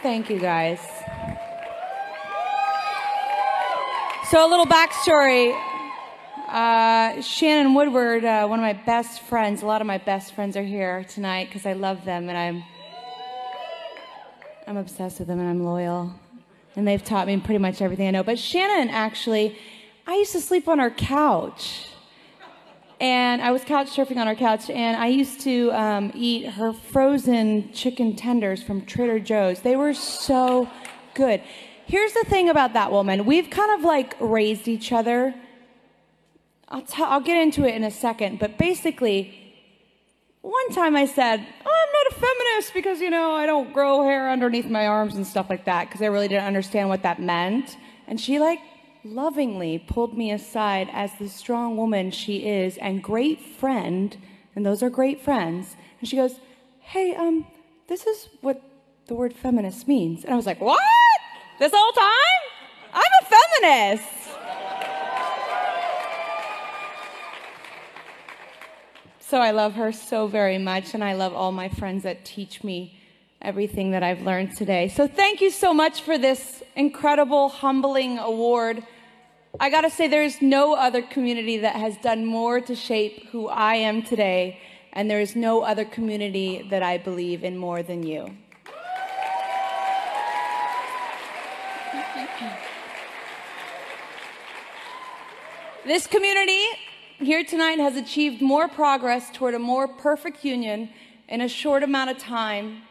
Thank you, guys. So, a little backstory. Uh, Shannon Woodward, uh, one of my best friends, a lot of my best friends are here tonight because I love them and I'm, I'm obsessed with them and I'm loyal. And they've taught me pretty much everything I know. But Shannon, actually, I used to sleep on her couch. And I was couch surfing on her couch, and I used to um, eat her frozen chicken tenders from Trader Joe's. They were so good. Here's the thing about that woman we've kind of like raised each other. I'll, t- I'll get into it in a second, but basically, one time I said, oh, I'm not a feminist because, you know, I don't grow hair underneath my arms and stuff like that because I really didn't understand what that meant. And she, like, lovingly pulled me aside as the strong woman she is and great friend, and those are great friends. And she goes, Hey, um, this is what the word feminist means. And I was like, What? This whole time? I'm a feminist. So I love her so very much, and I love all my friends that teach me everything that I've learned today. So thank you so much for this incredible, humbling award. I got to say, there's no other community that has done more to shape who I am today, and there is no other community that I believe in more than you. This community here tonight has achieved more progress toward a more perfect union in a short amount of time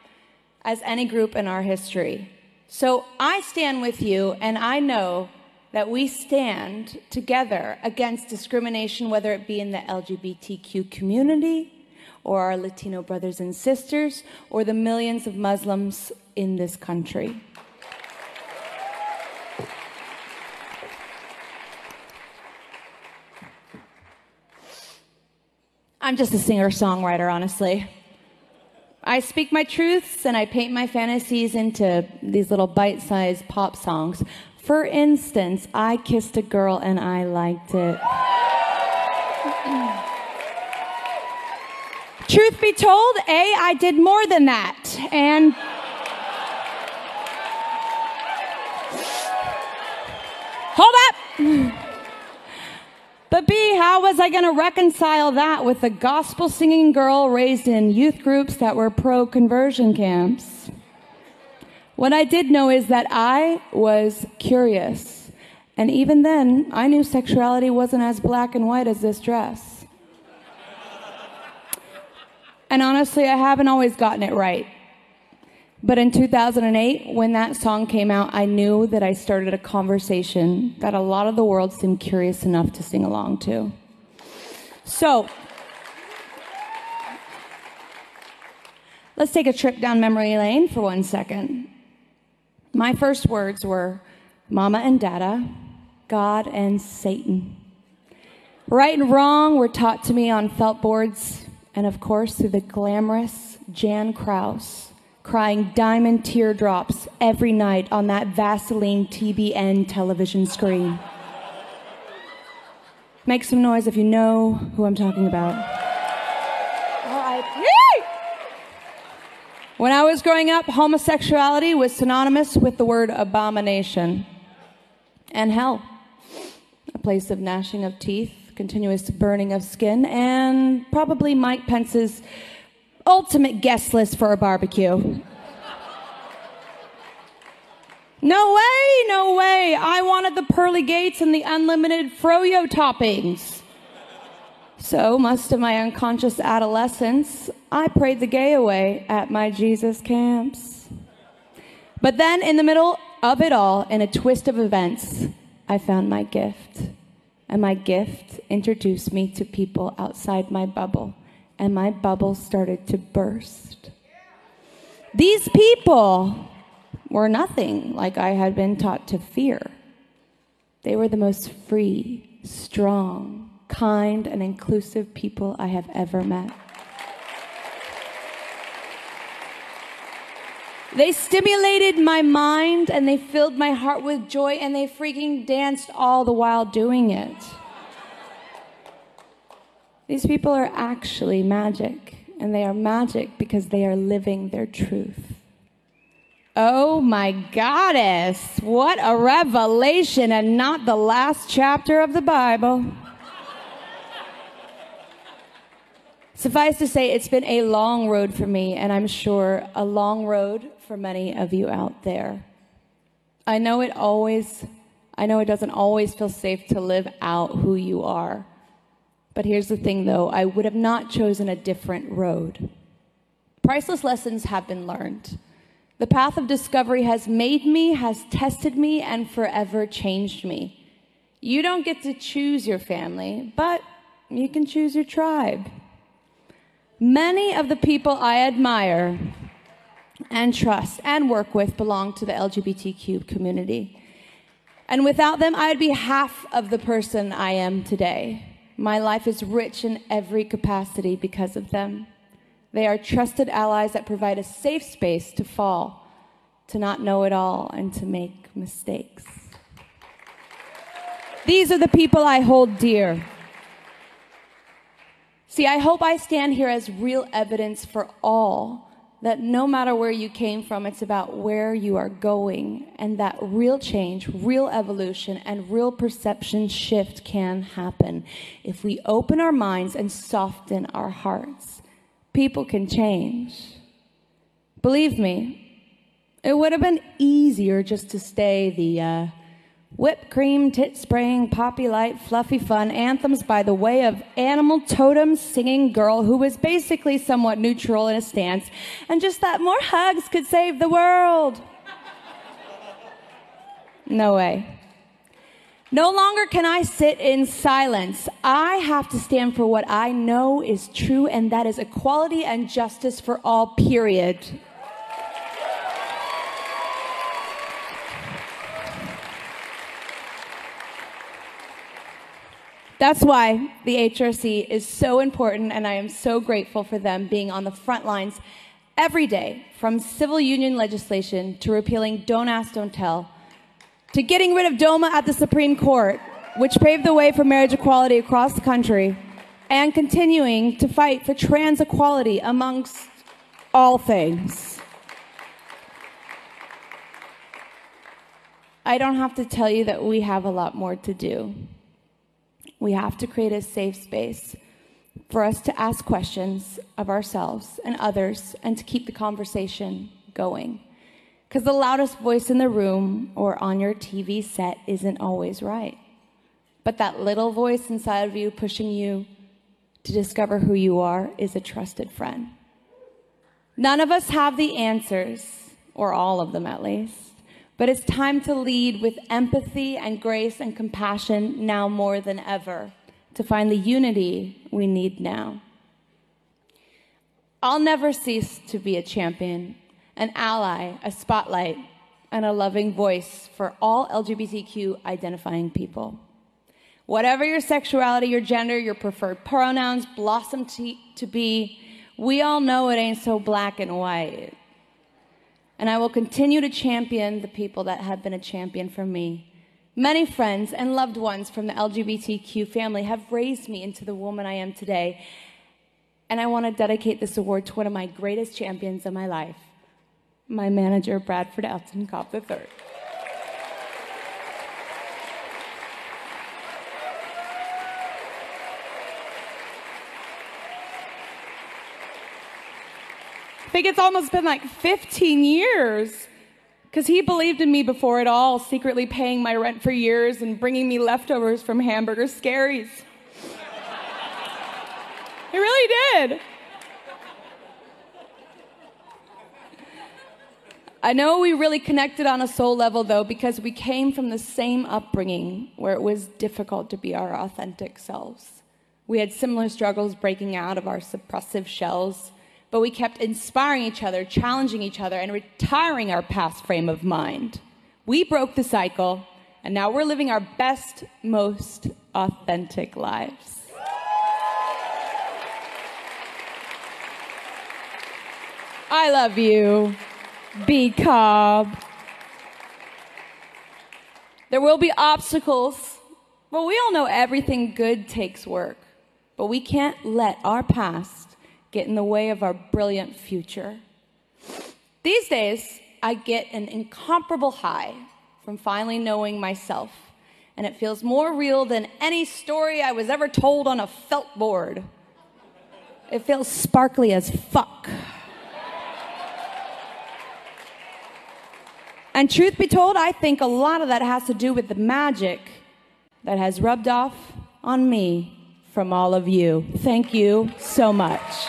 as any group in our history. So I stand with you, and I know that we stand together against discrimination, whether it be in the LGBTQ community, or our Latino brothers and sisters, or the millions of Muslims in this country. I'm just a singer songwriter, honestly. I speak my truths and I paint my fantasies into these little bite sized pop songs. For instance, I kissed a girl and I liked it. Truth be told, A, I did more than that. And But B, how was I going to reconcile that with a gospel singing girl raised in youth groups that were pro conversion camps? What I did know is that I was curious. And even then, I knew sexuality wasn't as black and white as this dress. And honestly, I haven't always gotten it right. But in 2008, when that song came out, I knew that I started a conversation that a lot of the world seemed curious enough to sing along to. So, let's take a trip down memory lane for one second. My first words were Mama and Dada, God and Satan. Right and wrong were taught to me on felt boards, and of course, through the glamorous Jan Crouch crying diamond teardrops every night on that Vaseline TBN television screen. Make some noise if you know who I'm talking about. R.I.P. When I was growing up, homosexuality was synonymous with the word abomination and hell, a place of gnashing of teeth, continuous burning of skin, and probably Mike Pence's ultimate guest list for a barbecue. No way, no way. I wanted the pearly gates and the unlimited froyo toppings. So, most of my unconscious adolescence, I prayed the gay away at my Jesus camps. But then, in the middle of it all, in a twist of events, I found my gift. And my gift introduced me to people outside my bubble and my bubble started to burst. These people were nothing like I had been taught to fear. They were the most free, strong, kind, and inclusive people I have ever met. They stimulated my mind and they filled my heart with joy and they freaking danced all the while doing it. These people are actually magic, and they are magic because they are living their truth. Oh my goddess, what a revelation and not the last chapter of the Bible. Suffice to say, it's been a long road for me, and I'm sure a long road for many of you out there. I know it always, I know it doesn't always feel safe to live out who you are. But here's the thing though, I would have not chosen a different road. Priceless lessons have been learned. The path of discovery has made me, has tested me, and forever changed me. You don't get to choose your family, but you can choose your tribe. Many of the people I admire and trust and work with belong to the LGBTQ community. And without them, I'd be half of the person I am today. My life is rich in every capacity because of them. They are trusted allies that provide a safe space to fall, to not know it all, and to make mistakes. These are the people I hold dear. See, I hope I stand here as real evidence for all that no matter where you came from, it's about where you are going, and that real change, real evolution, and real perception shift can happen if we open our minds and soften our hearts people can change. Believe me, it would have been easier just to stay the uh, whipped cream, tit spraying, poppy light, fluffy fun anthems by the way of animal totem singing girl who was basically somewhat neutral in a stance and just thought more hugs could save the world. No way. No longer can I sit in silence. I have to stand for what I know is true, and that is equality and justice for all, period. That's why the HRC is so important, and I am so grateful for them being on the front lines every day, from civil union legislation to repealing Don't Ask, Don't Tell to getting rid of DOMA at the Supreme Court, which paved the way for marriage equality across the country, and continuing to fight for trans equality amongst all things. I don't have to tell you that we have a lot more to do. We have to create a safe space for us to ask questions of ourselves and others and to keep the conversation going. Because the loudest voice in the room or on your TV set isn't always right. But that little voice inside of you pushing you to discover who you are is a trusted friend. None of us have the answers, or all of them at least, but it's time to lead with empathy and grace and compassion now more than ever to find the unity we need now. I'll never cease to be a champion an ally, a spotlight, and a loving voice for all LGBTQ identifying people. Whatever your sexuality, your gender, your preferred pronouns blossom to, to be, we all know it ain't so black and white. And I will continue to champion the people that have been a champion for me. Many friends and loved ones from the LGBTQ family have raised me into the woman I am today. And I want to dedicate this award to one of my greatest champions of my life, my manager, Bradford Elton Cobb III. I think it's almost been like 15 years because he believed in me before it all, secretly paying my rent for years and bringing me leftovers from Hamburger Mary's. he really did. I know we really connected on a soul level, though, because we came from the same upbringing where it was difficult to be our authentic selves. We had similar struggles breaking out of our suppressive shells, but we kept inspiring each other, challenging each other, and retiring our past frame of mind. We broke the cycle, and now we're living our best, most authentic lives. I love you. B Cobb. There will be obstacles, but we all know everything good takes work. But we can't let our past get in the way of our brilliant future. These days, I get an incomparable high from finally knowing myself. And it feels more real than any story I was ever told on a felt board. It feels sparkly as fuck. And truth be told, I think a lot of that has to do with the magic that has rubbed off on me from all of you. Thank you so much.